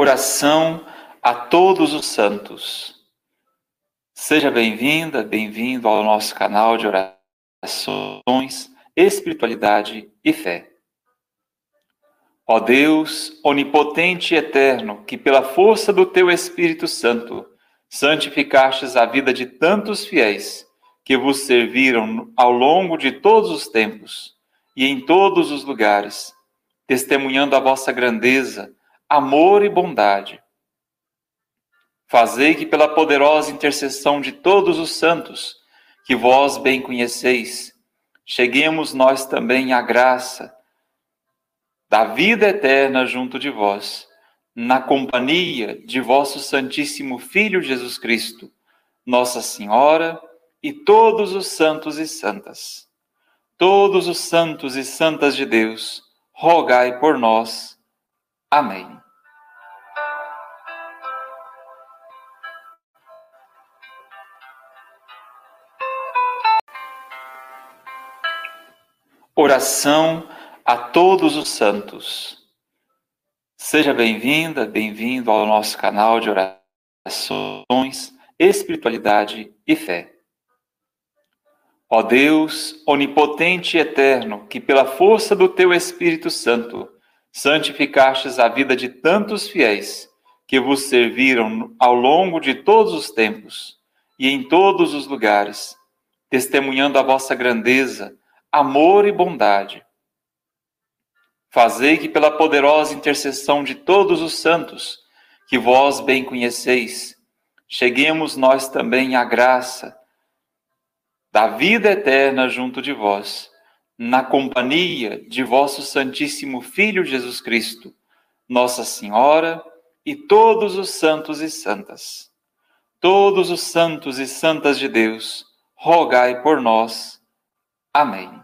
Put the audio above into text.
Oração a todos os santos. Seja bem-vinda, bem-vindo ao nosso canal de orações, espiritualidade e fé. Ó Deus, onipotente e eterno, que pela força do teu Espírito Santo santificastes a vida de tantos fiéis que vos serviram ao longo de todos os tempos e em todos os lugares, testemunhando a vossa grandeza, amor e bondade. Fazei que, pela poderosa intercessão de todos os santos, que vós bem conheceis, cheguemos nós também à graça da vida eterna junto de vós, na companhia de vosso Santíssimo Filho Jesus Cristo, Nossa Senhora e todos os santos e santas. Todos os santos e santas de Deus, rogai por nós. Amém. Oração a todos os santos. Seja bem-vinda, bem-vindo ao nosso canal de orações, espiritualidade e fé. Ó Deus, onipotente e eterno, que pela força do teu Espírito Santo santificastes a vida de tantos fiéis que vos serviram ao longo de todos os tempos e em todos os lugares, testemunhando a vossa grandeza, amor e bondade. Fazei que, pela poderosa intercessão de todos os santos, que vós bem conheceis, cheguemos nós também à graça da vida eterna junto de vós, na companhia de vosso Santíssimo Filho Jesus Cristo, Nossa Senhora e todos os santos e santas. Todos os santos e santas de Deus, rogai por nós. Amém.